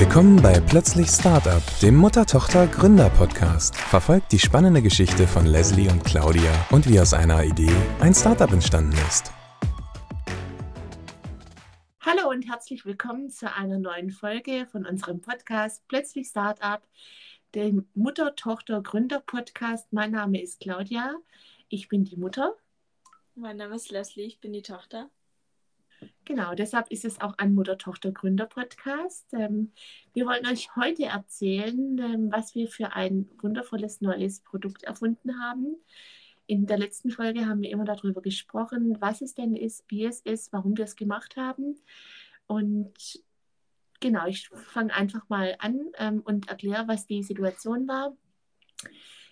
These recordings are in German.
Willkommen bei Plötzlich Startup, dem Mutter-Tochter-Gründer-Podcast. Verfolgt die spannende Geschichte von Leslie und Claudia und wie aus einer Idee ein Startup entstanden ist. Hallo und herzlich willkommen zu einer neuen Folge von unserem Podcast Plötzlich Startup, dem Mutter-Tochter-Gründer-Podcast. Mein Name ist Claudia, ich bin die Mutter. Mein Name ist Leslie, ich bin die Tochter. Genau, deshalb ist es auch ein Mutter-Tochter-Gründer-Podcast. Ähm, wir wollen euch heute erzählen, ähm, was wir für ein wundervolles neues Produkt erfunden haben. In der letzten Folge haben wir immer darüber gesprochen, was es denn ist, wie es ist, warum wir es gemacht haben. Und genau, ich fange einfach mal an ähm, und erkläre, was die Situation war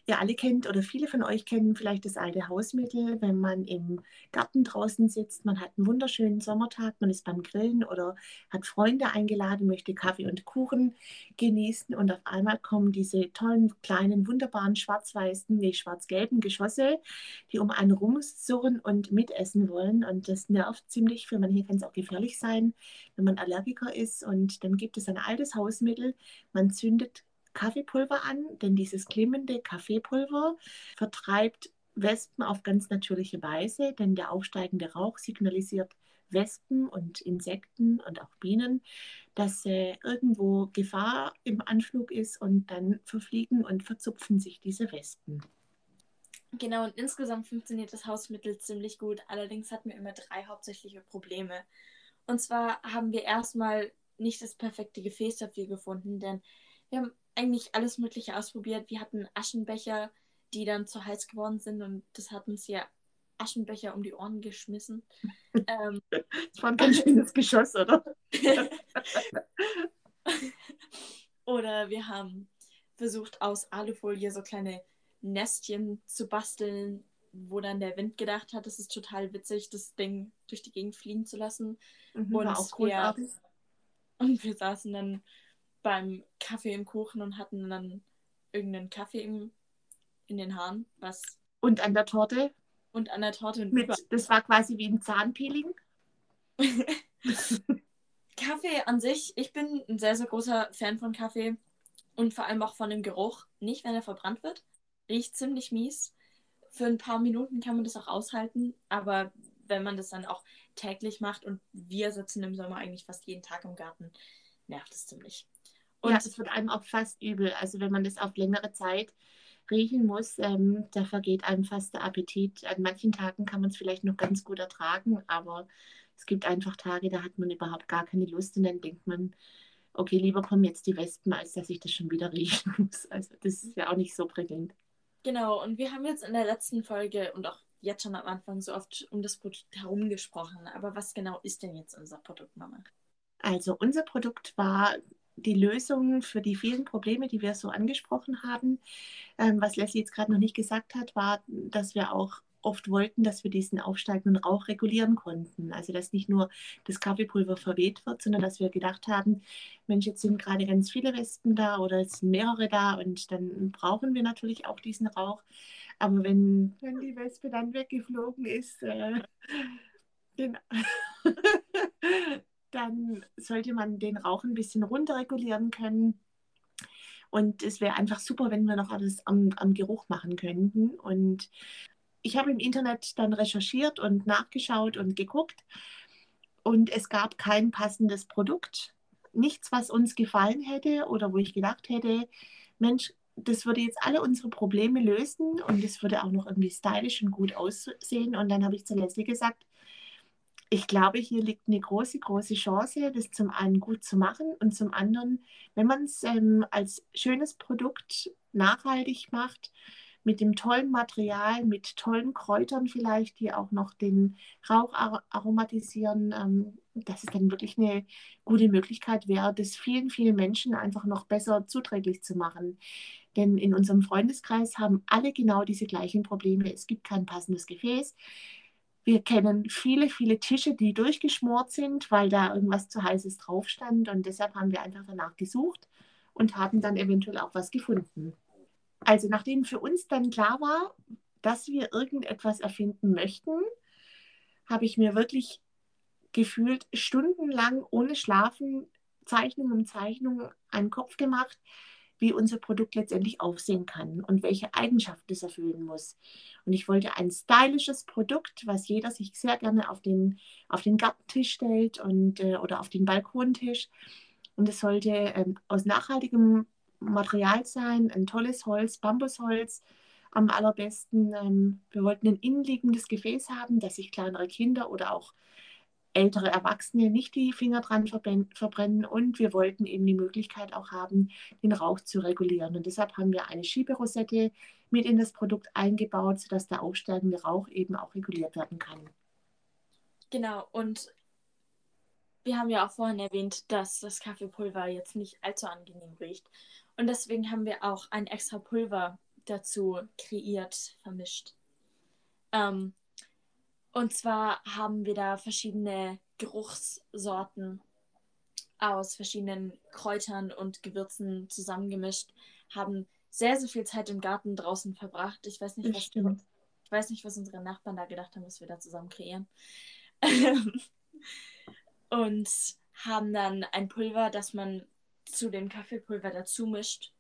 ihr alle kennt oder viele von euch kennen vielleicht das alte Hausmittel, wenn man im Garten draußen sitzt, man hat einen wunderschönen Sommertag, man ist beim Grillen oder hat Freunde eingeladen, möchte Kaffee und Kuchen genießen und auf einmal kommen diese tollen, kleinen, wunderbaren schwarz-weißen, nee, schwarz-gelben Geschosse, die um einen rumsurren und mitessen wollen und das nervt ziemlich. Für manche kann es auch gefährlich sein, wenn man Allergiker ist und dann gibt es ein altes Hausmittel, man zündet Kaffeepulver an, denn dieses glimmende Kaffeepulver vertreibt Wespen auf ganz natürliche Weise, denn der aufsteigende Rauch signalisiert Wespen und Insekten und auch Bienen, dass äh, irgendwo Gefahr im Anflug ist und dann verfliegen und verzupfen sich diese Wespen. Genau, und insgesamt funktioniert das Hausmittel ziemlich gut. Allerdings hatten wir immer drei hauptsächliche Probleme. Und zwar haben wir erstmal nicht das perfekte Gefäß dafür gefunden, denn wir haben eigentlich alles Mögliche ausprobiert. Wir hatten Aschenbecher, die dann zu heiß geworden sind und das hat uns ja Aschenbecher um die Ohren geschmissen. ähm, das war ein ganz schönes Geschoss, oder? oder wir haben versucht, aus Alufolie so kleine Nestchen zu basteln, wo dann der Wind gedacht hat, es ist total witzig, das Ding durch die Gegend fliegen zu lassen. Mhm, und, auch wir, und wir saßen dann beim Kaffee im Kuchen und hatten dann irgendeinen Kaffee im, in den Haaren. Was und an der Torte? Und an der Torte. Und Mit, das war quasi wie ein Zahnpeeling. Kaffee an sich, ich bin ein sehr, sehr großer Fan von Kaffee und vor allem auch von dem Geruch. Nicht, wenn er verbrannt wird. Riecht ziemlich mies. Für ein paar Minuten kann man das auch aushalten, aber wenn man das dann auch täglich macht und wir sitzen im Sommer eigentlich fast jeden Tag im Garten, nervt es ziemlich. Und ja. es wird einem auch fast übel. Also wenn man das auf längere Zeit riechen muss, ähm, da vergeht einem fast der Appetit. An manchen Tagen kann man es vielleicht noch ganz gut ertragen, aber es gibt einfach Tage, da hat man überhaupt gar keine Lust und dann denkt man, okay, lieber kommen jetzt die Wespen, als dass ich das schon wieder riechen muss. Also das ist ja auch nicht so prickelnd. Genau, und wir haben jetzt in der letzten Folge und auch jetzt schon am Anfang so oft um das Produkt herum gesprochen. Aber was genau ist denn jetzt unser Produkt, Mama? Also unser Produkt war die Lösung für die vielen Probleme, die wir so angesprochen haben. Ähm, was Leslie jetzt gerade noch nicht gesagt hat, war, dass wir auch oft wollten, dass wir diesen aufsteigenden Rauch regulieren konnten. Also dass nicht nur das Kaffeepulver verweht wird, sondern dass wir gedacht haben, Mensch, jetzt sind gerade ganz viele Wespen da oder es sind mehrere da und dann brauchen wir natürlich auch diesen Rauch. Aber wenn, wenn die Wespe dann weggeflogen ist, äh, genau. dann sollte man den Rauch ein bisschen runterregulieren können. Und es wäre einfach super, wenn wir noch alles am, am Geruch machen könnten. Und ich habe im Internet dann recherchiert und nachgeschaut und geguckt. Und es gab kein passendes Produkt. Nichts, was uns gefallen hätte oder wo ich gedacht hätte, Mensch, das würde jetzt alle unsere Probleme lösen und es würde auch noch irgendwie stylisch und gut aussehen. Und dann habe ich zu Leslie gesagt, ich glaube, hier liegt eine große, große Chance, das zum einen gut zu machen und zum anderen, wenn man es ähm, als schönes Produkt nachhaltig macht, mit dem tollen Material, mit tollen Kräutern vielleicht, die auch noch den Rauch aromatisieren, ähm, dass es dann wirklich eine gute Möglichkeit wäre, das vielen, vielen Menschen einfach noch besser zuträglich zu machen. Denn in unserem Freundeskreis haben alle genau diese gleichen Probleme. Es gibt kein passendes Gefäß. Wir kennen viele, viele Tische, die durchgeschmort sind, weil da irgendwas zu heißes drauf stand. Und deshalb haben wir einfach danach gesucht und haben dann eventuell auch was gefunden. Also nachdem für uns dann klar war, dass wir irgendetwas erfinden möchten, habe ich mir wirklich gefühlt stundenlang ohne Schlafen Zeichnung um Zeichnung einen Kopf gemacht, wie unser Produkt letztendlich aussehen kann und welche Eigenschaften es erfüllen muss. Und ich wollte ein stylisches Produkt, was jeder sich sehr gerne auf den, auf den Gartentisch stellt und, äh, oder auf den Balkontisch. Und es sollte ähm, aus nachhaltigem Material sein, ein tolles Holz, Bambusholz am allerbesten. Ähm, wir wollten ein innenliegendes Gefäß haben, dass sich kleinere Kinder oder auch ältere Erwachsene nicht die Finger dran verbrennen und wir wollten eben die Möglichkeit auch haben, den Rauch zu regulieren. Und deshalb haben wir eine Schieberosette mit in das Produkt eingebaut, sodass der aufsteigende Rauch eben auch reguliert werden kann. Genau, und wir haben ja auch vorhin erwähnt, dass das Kaffeepulver jetzt nicht allzu angenehm riecht. Und deswegen haben wir auch ein extra Pulver dazu kreiert, vermischt. Ähm, und zwar haben wir da verschiedene Geruchssorten aus verschiedenen Kräutern und Gewürzen zusammengemischt, haben sehr, sehr viel Zeit im Garten draußen verbracht. Ich weiß nicht, was, ich weiß nicht, was unsere Nachbarn da gedacht haben, was wir da zusammen kreieren. und haben dann ein Pulver, das man zu dem Kaffeepulver dazu mischt,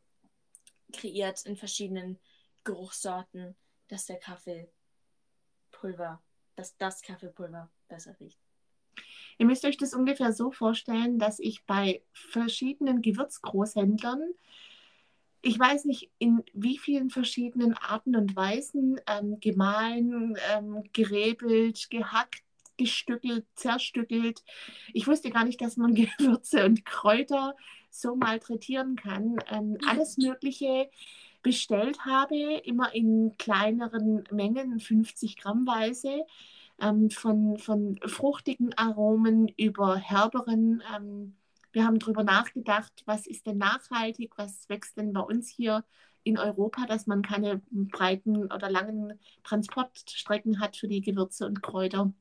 kreiert in verschiedenen Geruchssorten, dass der Kaffeepulver dass das Kaffeepulver besser riecht. Ihr müsst euch das ungefähr so vorstellen, dass ich bei verschiedenen Gewürzgroßhändlern, ich weiß nicht in wie vielen verschiedenen Arten und Weisen, ähm, gemahlen, ähm, gerebelt, gehackt, gestückelt, zerstückelt. Ich wusste gar nicht, dass man Gewürze und Kräuter so malträtieren kann. Ähm, alles Mögliche bestellt habe, immer in kleineren Mengen, 50 Gramm Weise, ähm, von, von fruchtigen Aromen über herberen. Ähm, wir haben darüber nachgedacht, was ist denn nachhaltig, was wächst denn bei uns hier in Europa, dass man keine breiten oder langen Transportstrecken hat für die Gewürze und Kräuter.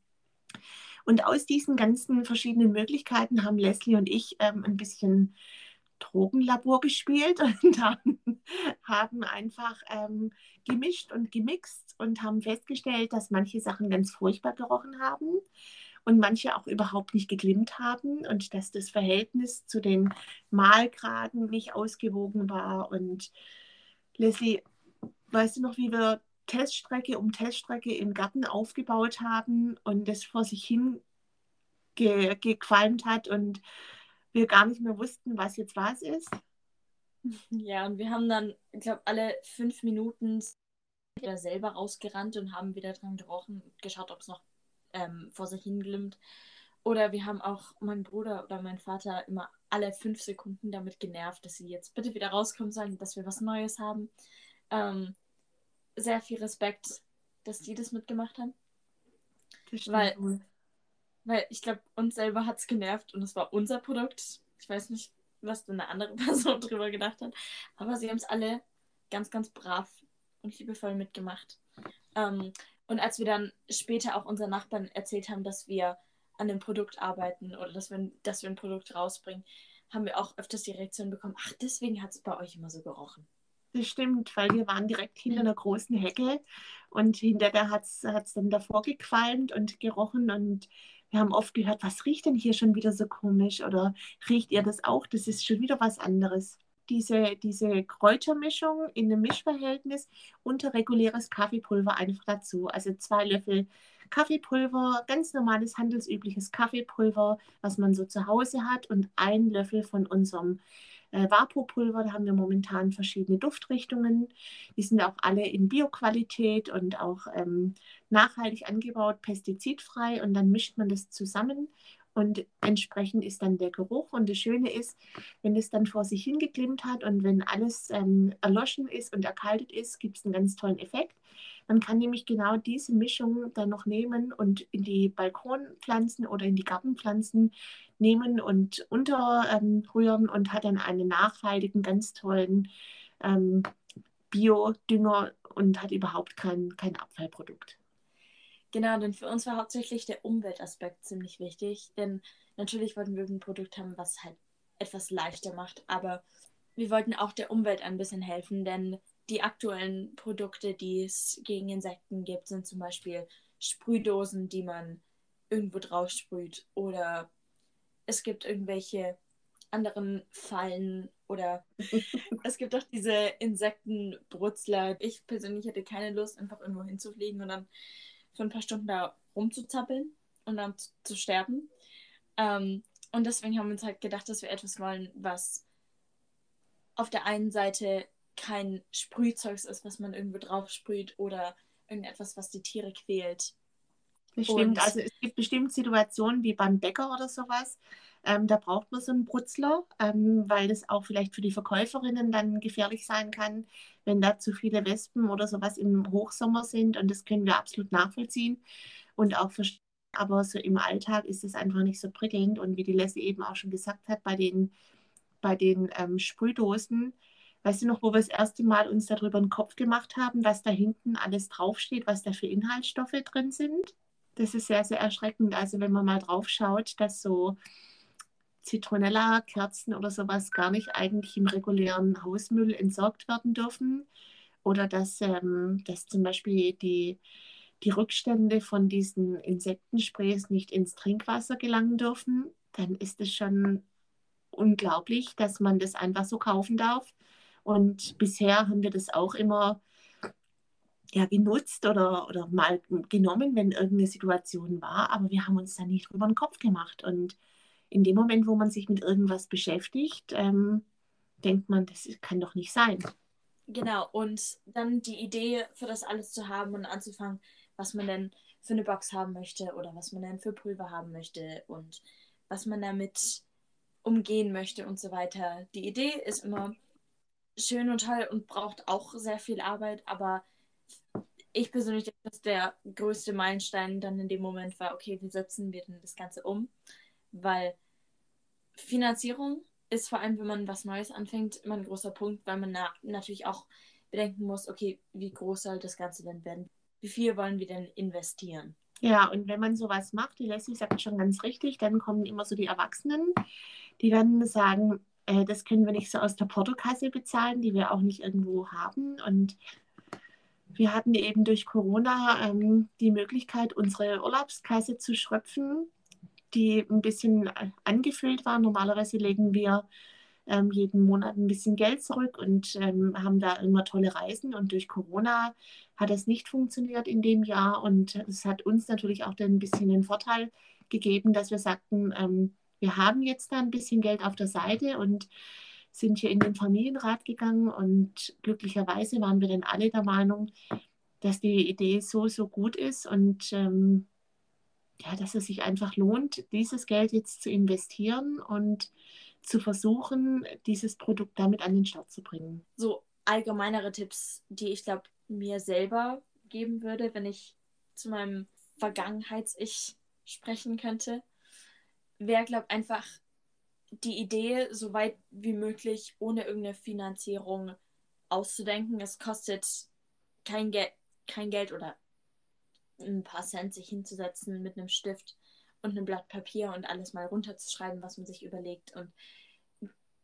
Und aus diesen ganzen verschiedenen Möglichkeiten haben Leslie und ich ähm, ein bisschen Drogenlabor gespielt und haben, haben einfach ähm, gemischt und gemixt und haben festgestellt, dass manche Sachen ganz furchtbar gerochen haben und manche auch überhaupt nicht geglimmt haben und dass das Verhältnis zu den Mahlgraden nicht ausgewogen war. Und Leslie, weißt du noch, wie wir Teststrecke um Teststrecke im Garten aufgebaut haben und das vor sich hin ge gequalmt hat und wir gar nicht mehr wussten, was jetzt was ist. Ja, und wir haben dann, ich glaube, alle fünf Minuten wieder selber rausgerannt und haben wieder dran gerochen und geschaut, ob es noch ähm, vor sich hinglimmt. Oder wir haben auch mein Bruder oder mein Vater immer alle fünf Sekunden damit genervt, dass sie jetzt bitte wieder rauskommen sollen, dass wir was Neues haben. Ähm, sehr viel Respekt, dass die das mitgemacht haben. Das weil, weil ich glaube, uns selber hat es genervt und es war unser Produkt. Ich weiß nicht, was denn eine andere Person drüber gedacht hat. Aber sie haben es alle ganz, ganz brav und liebevoll mitgemacht. Ähm, und als wir dann später auch unseren Nachbarn erzählt haben, dass wir an dem Produkt arbeiten oder dass wir, dass wir ein Produkt rausbringen, haben wir auch öfters die Reaktion bekommen, ach, deswegen hat es bei euch immer so gerochen. Das stimmt, weil wir waren direkt hinter einer großen Hecke und hinter der hat es dann davor gequalmt und gerochen und wir haben oft gehört, was riecht denn hier schon wieder so komisch oder riecht ihr das auch? Das ist schon wieder was anderes. Diese, diese Kräutermischung in einem Mischverhältnis und reguläres Kaffeepulver einfach dazu. Also zwei Löffel Kaffeepulver, ganz normales handelsübliches Kaffeepulver, was man so zu Hause hat und ein Löffel von unserem äh, Vaporpulver. Da haben wir momentan verschiedene Duftrichtungen. Die sind auch alle in Bioqualität und auch ähm, nachhaltig angebaut, pestizidfrei. Und dann mischt man das zusammen und entsprechend ist dann der Geruch. Und das Schöne ist, wenn es dann vor sich hingeklimmt hat und wenn alles ähm, erloschen ist und erkaltet ist, gibt es einen ganz tollen Effekt. Man kann nämlich genau diese Mischung dann noch nehmen und in die Balkonpflanzen oder in die Gartenpflanzen nehmen und unterrühren und hat dann einen nachhaltigen, ganz tollen ähm, Biodünger und hat überhaupt kein, kein Abfallprodukt. Genau, denn für uns war hauptsächlich der Umweltaspekt ziemlich wichtig, denn natürlich wollten wir ein Produkt haben, was halt etwas leichter macht, aber wir wollten auch der Umwelt ein bisschen helfen, denn die aktuellen Produkte, die es gegen Insekten gibt, sind zum Beispiel Sprühdosen, die man irgendwo drauf sprüht oder es gibt irgendwelche anderen Fallen oder es gibt auch diese Insektenbrutzler. Ich persönlich hätte keine Lust, einfach irgendwo hinzufliegen und dann für ein paar Stunden da rumzuzappeln und dann zu, zu sterben. Ähm, und deswegen haben wir uns halt gedacht, dass wir etwas wollen, was auf der einen Seite kein Sprühzeugs ist, was man irgendwo drauf sprüht oder irgendetwas, was die Tiere quält. Bestimmt, also es gibt bestimmt Situationen wie beim Bäcker oder sowas, ähm, da braucht man so einen Brutzler, ähm, weil das auch vielleicht für die Verkäuferinnen dann gefährlich sein kann, wenn da zu viele Wespen oder sowas im Hochsommer sind. Und das können wir absolut nachvollziehen und auch verstehen. Aber so im Alltag ist es einfach nicht so prickelnd. Und wie die Leslie eben auch schon gesagt hat, bei den, bei den ähm, Sprühdosen, weißt du noch, wo wir das erste Mal uns darüber einen Kopf gemacht haben, was da hinten alles draufsteht, was da für Inhaltsstoffe drin sind? Das ist sehr, sehr erschreckend. Also wenn man mal drauf schaut, dass so Zitronella-Kerzen oder sowas gar nicht eigentlich im regulären Hausmüll entsorgt werden dürfen. Oder dass, ähm, dass zum Beispiel die, die Rückstände von diesen Insektensprays nicht ins Trinkwasser gelangen dürfen, dann ist es schon unglaublich, dass man das einfach so kaufen darf. Und bisher haben wir das auch immer ja, genutzt oder, oder mal genommen, wenn irgendeine Situation war, aber wir haben uns da nicht drüber den Kopf gemacht. Und in dem Moment, wo man sich mit irgendwas beschäftigt, ähm, denkt man, das kann doch nicht sein. Genau, und dann die Idee für das alles zu haben und anzufangen, was man denn für eine Box haben möchte oder was man denn für Pulver haben möchte und was man damit umgehen möchte und so weiter. Die Idee ist immer schön und toll und braucht auch sehr viel Arbeit, aber ich persönlich denke, dass der größte Meilenstein dann in dem Moment war, okay, wie setzen wir denn das Ganze um? weil Finanzierung ist vor allem, wenn man was Neues anfängt, immer ein großer Punkt, weil man na natürlich auch bedenken muss, okay, wie groß soll das Ganze denn werden? Wie viel wollen wir denn investieren? Ja, und wenn man sowas macht, die Leslie sagt schon ganz richtig, dann kommen immer so die Erwachsenen, die dann sagen, äh, das können wir nicht so aus der Portokasse bezahlen, die wir auch nicht irgendwo haben. Und wir hatten eben durch Corona ähm, die Möglichkeit, unsere Urlaubskasse zu schröpfen die ein bisschen angefüllt war. Normalerweise legen wir ähm, jeden Monat ein bisschen Geld zurück und ähm, haben da immer tolle Reisen. Und durch Corona hat das nicht funktioniert in dem Jahr. Und es hat uns natürlich auch dann ein bisschen den Vorteil gegeben, dass wir sagten, ähm, wir haben jetzt da ein bisschen Geld auf der Seite und sind hier in den Familienrat gegangen. Und glücklicherweise waren wir dann alle der Meinung, dass die Idee so, so gut ist und ähm, ja, dass es sich einfach lohnt, dieses Geld jetzt zu investieren und zu versuchen, dieses Produkt damit an den Start zu bringen. So allgemeinere Tipps, die ich glaube mir selber geben würde, wenn ich zu meinem Vergangenheits-Ich sprechen könnte, wäre, glaube ich, einfach die Idee, so weit wie möglich ohne irgendeine Finanzierung auszudenken. Es kostet kein, Ge kein Geld oder ein paar Cent sich hinzusetzen mit einem Stift und einem Blatt Papier und alles mal runterzuschreiben, was man sich überlegt und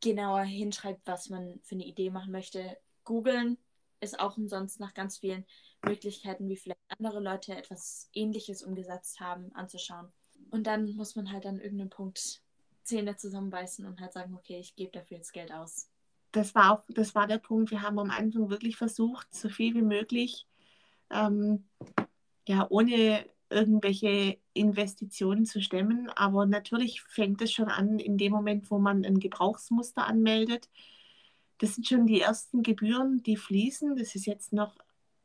genauer hinschreibt, was man für eine Idee machen möchte. Googeln ist auch umsonst nach ganz vielen Möglichkeiten, wie vielleicht andere Leute etwas Ähnliches umgesetzt haben, anzuschauen. Und dann muss man halt an irgendeinem Punkt Zähne zusammenbeißen und halt sagen, okay, ich gebe dafür jetzt Geld aus. Das war auch, das war der Punkt. Wir haben am Anfang wirklich versucht, so viel wie möglich ähm, ja, ohne irgendwelche Investitionen zu stemmen. Aber natürlich fängt es schon an in dem Moment, wo man ein Gebrauchsmuster anmeldet. Das sind schon die ersten Gebühren, die fließen. Das ist jetzt noch,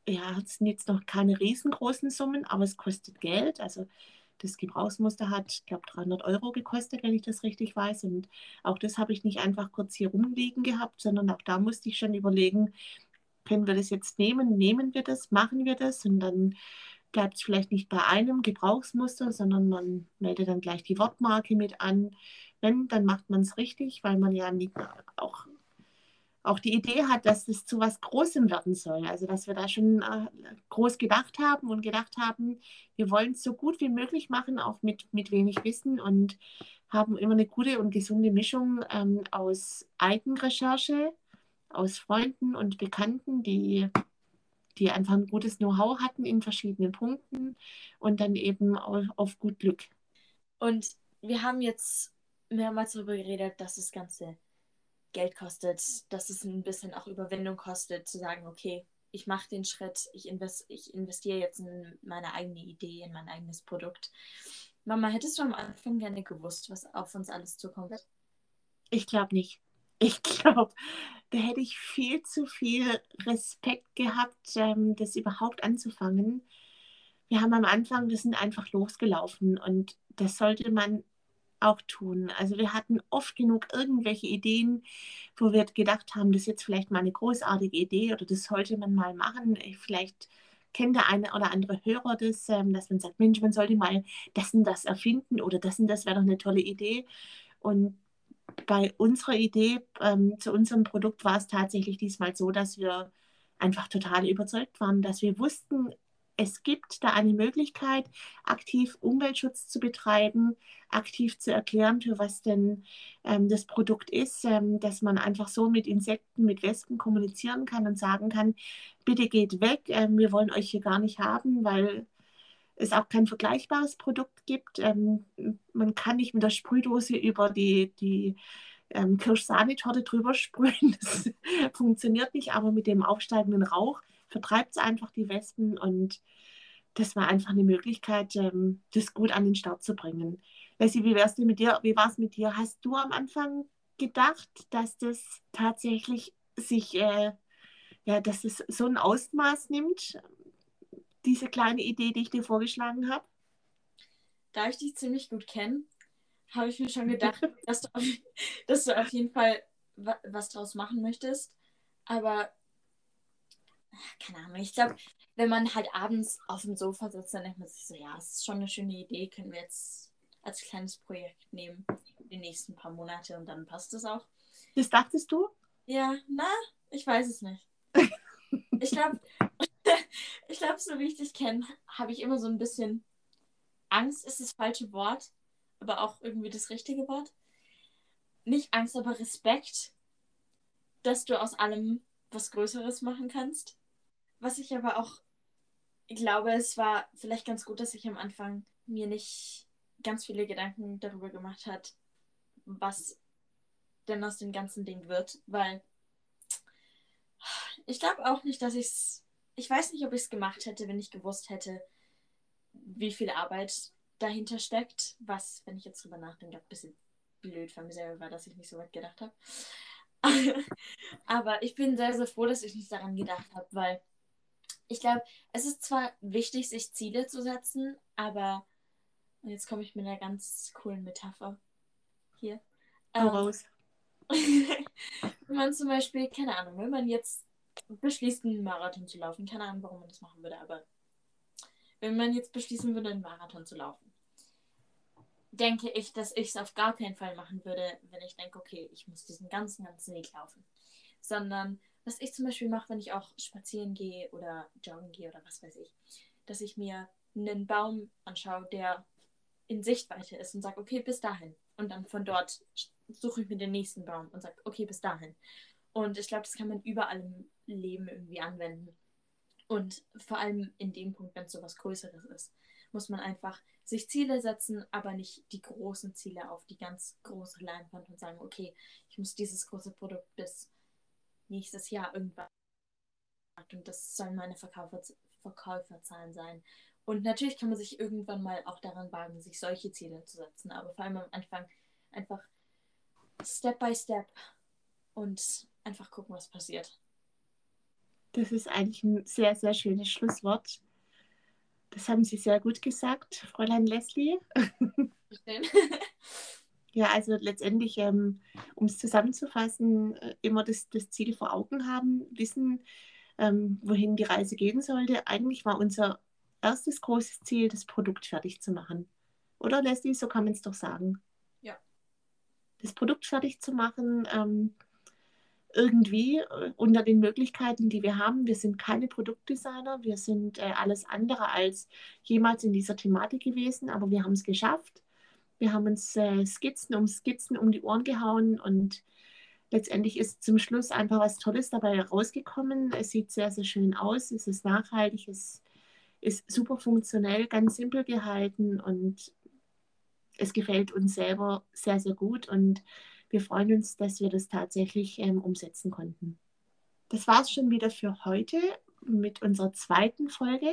ja, sind jetzt noch keine riesengroßen Summen, aber es kostet Geld. Also das Gebrauchsmuster hat, ich glaube, 300 Euro gekostet, wenn ich das richtig weiß. Und auch das habe ich nicht einfach kurz hier rumliegen gehabt, sondern auch da musste ich schon überlegen, können wir das jetzt nehmen? Nehmen wir das? Machen wir das? Und dann bleibt es vielleicht nicht bei einem Gebrauchsmuster, sondern man meldet dann gleich die Wortmarke mit an. Wenn, dann macht man es richtig, weil man ja nicht auch, auch die Idee hat, dass es zu was Großem werden soll. Also dass wir da schon äh, groß gedacht haben und gedacht haben, wir wollen es so gut wie möglich machen, auch mit, mit wenig Wissen und haben immer eine gute und gesunde Mischung ähm, aus Eigenrecherche, aus Freunden und Bekannten, die die einfach ein gutes Know-how hatten in verschiedenen Punkten und dann eben auf, auf gut Glück. Und wir haben jetzt mehrmals darüber geredet, dass das Ganze Geld kostet, dass es ein bisschen auch Überwindung kostet, zu sagen, okay, ich mache den Schritt, ich, invest, ich investiere jetzt in meine eigene Idee, in mein eigenes Produkt. Mama, hättest du am Anfang gerne gewusst, was auf uns alles zukommt? Ich glaube nicht. Ich glaube, da hätte ich viel zu viel Respekt gehabt, ähm, das überhaupt anzufangen. Wir haben am Anfang, wir sind einfach losgelaufen und das sollte man auch tun. Also wir hatten oft genug irgendwelche Ideen, wo wir gedacht haben, das ist jetzt vielleicht mal eine großartige Idee oder das sollte man mal machen. Vielleicht kennt der eine oder andere Hörer das, ähm, dass man sagt, Mensch, man sollte mal das und das erfinden oder das und das wäre doch eine tolle Idee. Und bei unserer Idee ähm, zu unserem Produkt war es tatsächlich diesmal so, dass wir einfach total überzeugt waren, dass wir wussten, es gibt da eine Möglichkeit, aktiv Umweltschutz zu betreiben, aktiv zu erklären, für was denn ähm, das Produkt ist, ähm, dass man einfach so mit Insekten, mit Wespen kommunizieren kann und sagen kann, bitte geht weg, ähm, wir wollen euch hier gar nicht haben, weil es auch kein vergleichbares Produkt gibt. Ähm, man kann nicht mit der Sprühdose über die, die ähm, Kirschsahnetorte drüber sprühen. Das funktioniert nicht, aber mit dem aufsteigenden Rauch vertreibt es einfach die Wespen und das war einfach eine Möglichkeit, ähm, das gut an den Start zu bringen. Leslie, wie wär's mit dir? Wie war es mit dir? Hast du am Anfang gedacht, dass das tatsächlich sich, äh, ja, dass es so ein Ausmaß nimmt, diese kleine Idee, die ich dir vorgeschlagen habe? Da ich dich ziemlich gut kenne, habe ich mir schon gedacht, dass, du auf, dass du auf jeden Fall was draus machen möchtest. Aber keine Ahnung, ich glaube, wenn man halt abends auf dem Sofa sitzt, dann denkt man sich so, ja, es ist schon eine schöne Idee, können wir jetzt als kleines Projekt nehmen, die nächsten paar Monate und dann passt es auch. Das dachtest du? Ja, na, ich weiß es nicht. ich glaube, ich glaube, so wie ich dich kenne, habe ich immer so ein bisschen Angst ist das falsche Wort, aber auch irgendwie das richtige Wort. Nicht Angst, aber Respekt, dass du aus allem was Größeres machen kannst. Was ich aber auch glaube, es war vielleicht ganz gut, dass ich am Anfang mir nicht ganz viele Gedanken darüber gemacht hat, was denn aus dem ganzen Ding wird, weil ich glaube auch nicht, dass ich es, ich weiß nicht, ob ich es gemacht hätte, wenn ich gewusst hätte, wie viel Arbeit dahinter steckt, was, wenn ich jetzt drüber nachdenke, ein bisschen blöd von mir selber war, dass ich nicht so weit gedacht habe. Aber ich bin sehr, sehr froh, dass ich nicht daran gedacht habe, weil ich glaube, es ist zwar wichtig, sich Ziele zu setzen, aber und jetzt komme ich mit einer ganz coolen Metapher hier. Ähm, raus. wenn man zum Beispiel, keine Ahnung, wenn man jetzt beschließt, einen Marathon zu laufen, keine Ahnung, warum man das machen würde, aber wenn man jetzt beschließen würde, einen Marathon zu laufen, denke ich, dass ich es auf gar keinen Fall machen würde, wenn ich denke, okay, ich muss diesen ganzen, ganzen Weg laufen. Sondern, was ich zum Beispiel mache, wenn ich auch spazieren gehe oder joggen gehe oder was weiß ich, dass ich mir einen Baum anschaue, der in Sichtweite ist und sage, okay, bis dahin. Und dann von dort suche ich mir den nächsten Baum und sage, okay, bis dahin. Und ich glaube, das kann man überall im Leben irgendwie anwenden. Und vor allem in dem Punkt, wenn es so was Größeres ist, muss man einfach sich Ziele setzen, aber nicht die großen Ziele auf die ganz große Leinwand und sagen, okay, ich muss dieses große Produkt bis nächstes Jahr irgendwann und das sollen meine Verkäufer, Verkäuferzahlen sein. Und natürlich kann man sich irgendwann mal auch daran wagen, sich solche Ziele zu setzen, aber vor allem am Anfang einfach Step by Step und einfach gucken, was passiert. Das ist eigentlich ein sehr, sehr schönes Schlusswort. Das haben Sie sehr gut gesagt, Fräulein Leslie. ja, also letztendlich, ähm, um es zusammenzufassen, äh, immer das, das Ziel vor Augen haben, wissen, ähm, wohin die Reise gehen sollte. Eigentlich war unser erstes großes Ziel, das Produkt fertig zu machen. Oder Leslie, so kann man es doch sagen. Ja. Das Produkt fertig zu machen, ähm, irgendwie äh, unter den Möglichkeiten, die wir haben. Wir sind keine Produktdesigner, wir sind äh, alles andere als jemals in dieser Thematik gewesen, aber wir haben es geschafft. Wir haben uns äh, Skizzen um Skizzen um die Ohren gehauen und letztendlich ist zum Schluss einfach was Tolles dabei rausgekommen. Es sieht sehr, sehr schön aus, es ist nachhaltig, es ist super funktionell, ganz simpel gehalten und es gefällt uns selber sehr, sehr gut und wir freuen uns, dass wir das tatsächlich ähm, umsetzen konnten. Das war es schon wieder für heute mit unserer zweiten Folge.